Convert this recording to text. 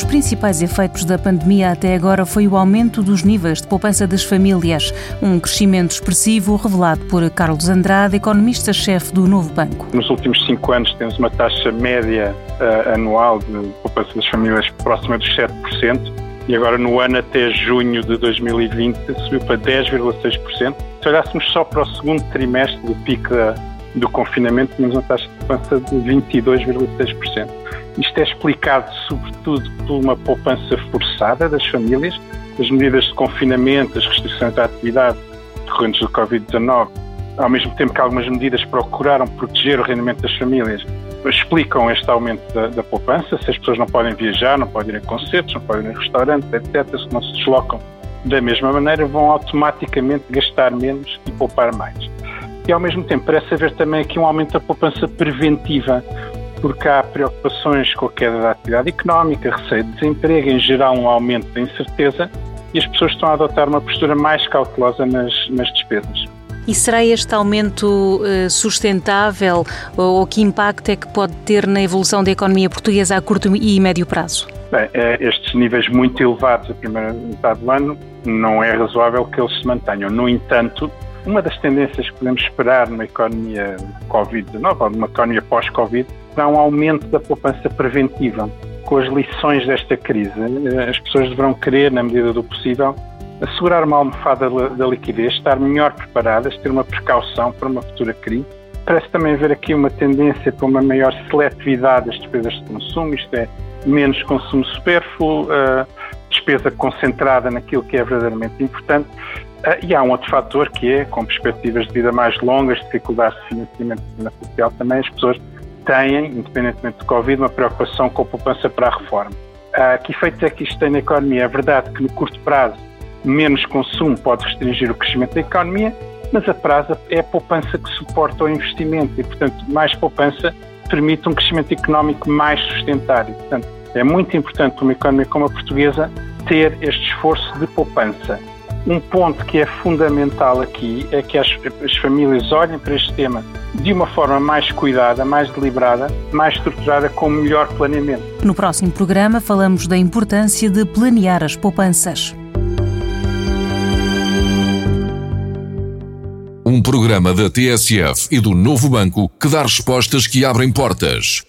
dos principais efeitos da pandemia até agora foi o aumento dos níveis de poupança das famílias. Um crescimento expressivo revelado por Carlos Andrade, economista-chefe do Novo Banco. Nos últimos cinco anos temos uma taxa média uh, anual de poupança das famílias próxima dos 7% e agora no ano até junho de 2020 subiu para 10,6%. Se olhássemos só para o segundo trimestre do pico do confinamento, tínhamos uma taxa de poupança de 22,6%. Isto é explicado sobretudo por uma poupança forçada das famílias, as medidas de confinamento, as restrições à atividade decorrentes do Covid-19, ao mesmo tempo que algumas medidas procuraram proteger o rendimento das famílias, explicam este aumento da, da, poupança. Se as pessoas não podem viajar, não podem ir a concertos, não podem ir a restaurantes, etc., se não se deslocam da mesma maneira, vão automaticamente gastar menos e poupar mais. E ao mesmo tempo parece haver também aqui um aumento da poupança preventiva, porque há preocupações com a queda da atividade económica, receio de desemprego, em geral um aumento da incerteza, e as pessoas estão a adotar uma postura mais cautelosa nas, nas despesas. E será este aumento uh, sustentável ou, que impacto é que pode ter na evolução da economia portuguesa a curto e médio prazo? Bem, é, estes níveis muito elevados da primeira metade do ano não é razoável que eles se mantenham. No entanto, uma das tendências que podemos esperar numa economia Covid-19 ou numa economia pós-Covid será um aumento da poupança preventiva. Com as lições desta crise, eh, as pessoas deverão querer, na medida do possível, assegurar uma almofada da liquidez, estar melhor preparadas, ter uma precaução para uma futura crise. Parece também haver aqui uma tendência para uma maior seletividade das despesas de consumo, isto é, menos consumo supérfluo, uh, despesa concentrada naquilo que é verdadeiramente importante. Uh, e há um outro fator que é, com perspectivas de vida mais longas, dificuldades de financiamento social, também as pessoas têm, independentemente do Covid, uma preocupação com a poupança para a reforma. Uh, que efeitos é que isto tem na economia? É verdade que no curto prazo menos consumo pode restringir o crescimento da economia, mas a prazo é a poupança que suporta o investimento e, portanto, mais poupança permite um crescimento económico mais sustentável. Portanto, é muito importante para uma economia como a portuguesa ter este esforço de poupança. Um ponto que é fundamental aqui é que as, as, famílias olhem para este tema de uma forma mais cuidada, mais deliberada, mais estruturada, com melhor planeamento. No próximo programa falamos da importância de planear as poupanças. Um programa da TSF e do Novo Banco que dá respostas que abrem portas.